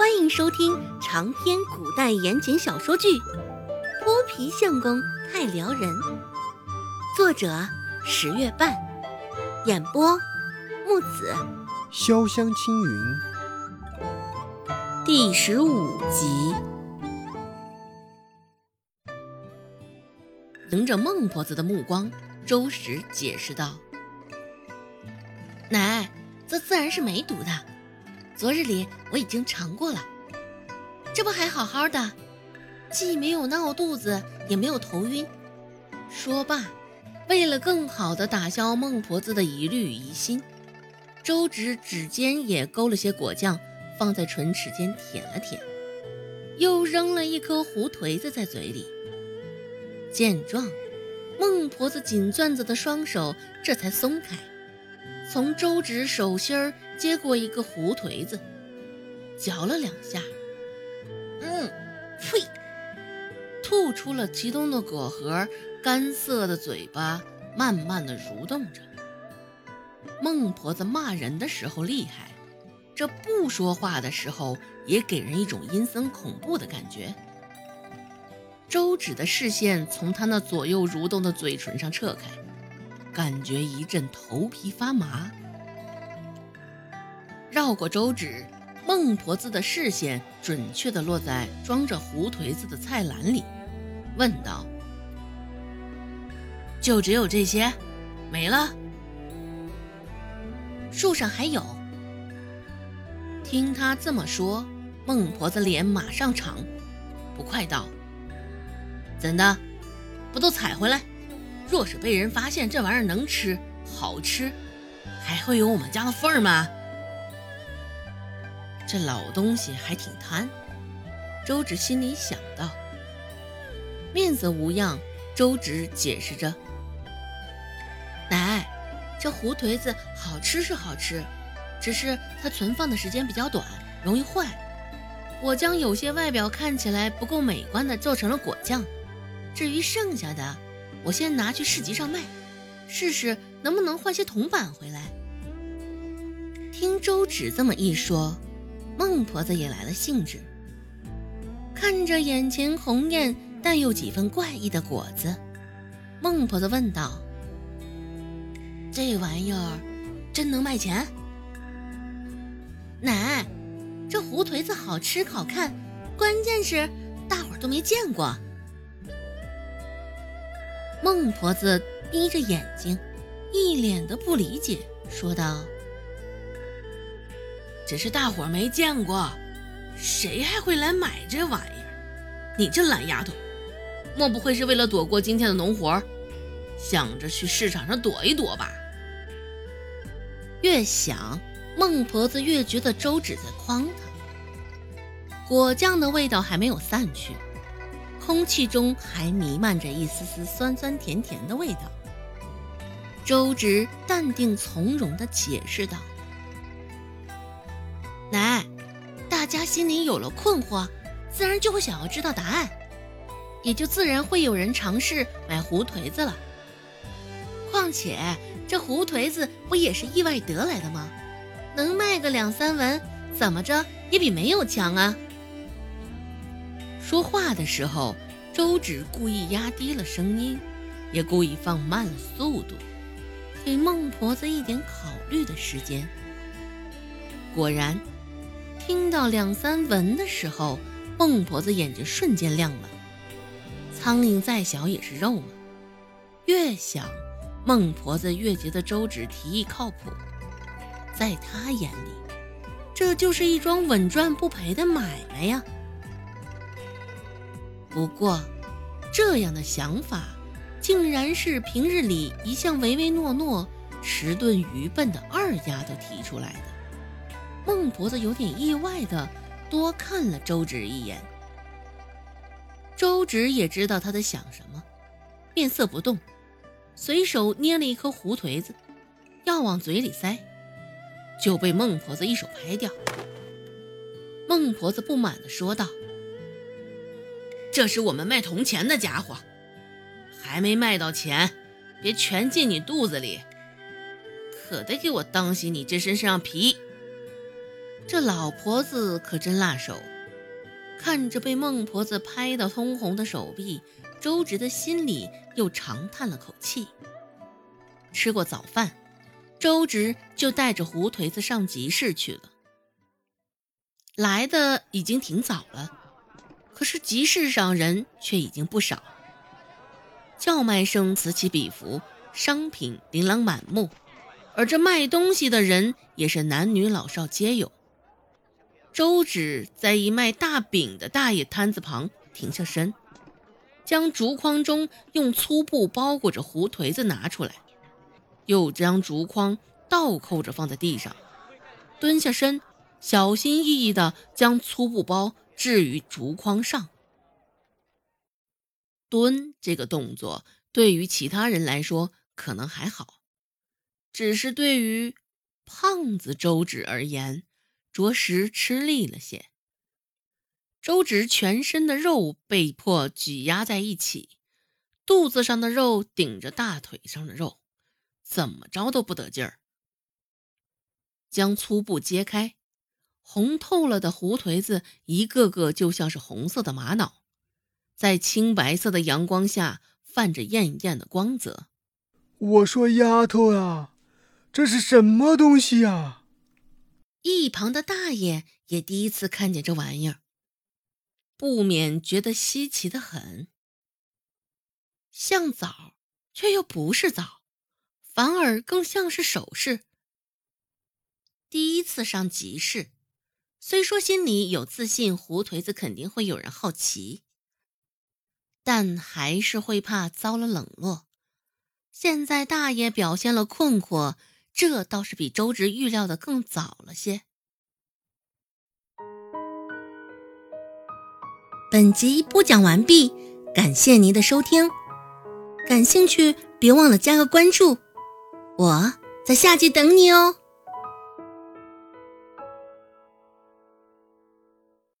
欢迎收听长篇古代言情小说剧《泼皮相公太撩人》，作者十月半，演播木子潇湘青云，第十五集。迎着孟婆子的目光，周石解释道：“奶，这自然是没毒的。昨日里我已经尝过了，这不还好好的，既没有闹肚子，也没有头晕。”说罢，为了更好的打消孟婆子的疑虑疑心，周芷指尖也勾了些果酱，放在唇齿间舔了舔，又扔了一颗胡颓子在嘴里。见状，孟婆子紧攥着的双手这才松开，从周芷手心儿接过一个胡颓子，嚼了两下，嗯，呸，吐出了其中的果核，干涩的嘴巴慢慢的蠕动着。孟婆子骂人的时候厉害，这不说话的时候也给人一种阴森恐怖的感觉。周芷的视线从他那左右蠕动的嘴唇上撤开，感觉一阵头皮发麻。绕过周芷，孟婆子的视线准确地落在装着胡颓子的菜篮里，问道：“就只有这些，没了？树上还有？”听他这么说，孟婆子脸马上长，不快道。怎的，不都采回来？若是被人发现这玩意儿能吃、好吃，还会有我们家的份儿吗？这老东西还挺贪。周芷心里想到，面色无恙。周芷解释着：“奶，这胡颓子好吃是好吃，只是它存放的时间比较短，容易坏。我将有些外表看起来不够美观的做成了果酱。”至于剩下的，我先拿去市集上卖，试试能不能换些铜板回来。听周芷这么一说，孟婆子也来了兴致。看着眼前红艳但又几分怪异的果子，孟婆子问道：“这玩意儿真能卖钱？”奶，这胡颓子好吃好看，关键是大伙儿都没见过。孟婆子眯着眼睛，一脸的不理解，说道：“只是大伙没见过，谁还会来买这玩意儿？你这懒丫头，莫不会是为了躲过今天的农活，想着去市场上躲一躲吧？”越想，孟婆子越觉得周芷在诓她。果酱的味道还没有散去。空气中还弥漫着一丝丝酸酸甜甜的味道。周芷淡定从容地解释道：“家心里有了困惑，自然就会想要知道答案，也就自然会有人尝试买胡颓子了。况且这胡颓子不也是意外得来的吗？能卖个两三文，怎么着也比没有强啊！”说话的时候，周芷故意压低了声音，也故意放慢了速度，给孟婆子一点考虑的时间。果然，听到两三文的时候，孟婆子眼睛瞬间亮了。苍蝇再小也是肉嘛，越想，孟婆子越觉得周芷提议靠谱，在她眼里，这就是一桩稳赚不赔的买卖呀。不过，这样的想法，竟然是平日里一向唯唯诺诺、迟钝愚笨的二丫头提出来的。孟婆子有点意外的多看了周芷一眼。周芷也知道他在想什么，面色不动，随手捏了一颗胡颓子，要往嘴里塞，就被孟婆子一手拍掉。孟婆子不满的说道。这是我们卖铜钱的家伙，还没卖到钱，别全进你肚子里，可得给我当心你这身上皮。这老婆子可真辣手。看着被孟婆子拍得通红的手臂，周芷的心里又长叹了口气。吃过早饭，周芷就带着胡颓子上集市去了。来的已经挺早了，可是集市上人却已经不少，叫卖声此起彼伏，商品琳琅满目，而这卖东西的人也是男女老少皆有。周芷在一卖大饼的大爷摊子旁停下身，将竹筐中用粗布包裹着胡颓子拿出来，又将竹筐倒扣着放在地上，蹲下身，小心翼翼地将粗布包置于竹筐上。蹲这个动作对于其他人来说可能还好，只是对于胖子周芷而言。着实吃力了些。周芷全身的肉被迫挤压在一起，肚子上的肉顶着大腿上的肉，怎么着都不得劲儿。将粗布揭开，红透了的胡颓子一个个就像是红色的玛瑙，在青白色的阳光下泛着艳艳的光泽。我说丫头啊，这是什么东西呀？一旁的大爷也第一次看见这玩意儿，不免觉得稀奇的很。像枣，却又不是枣，反而更像是首饰。第一次上集市，虽说心里有自信，胡颓子肯定会有人好奇，但还是会怕遭了冷落。现在大爷表现了困惑。这倒是比周直预料的更早了些。本集播讲完毕，感谢您的收听。感兴趣别忘了加个关注，我在下集等你哦。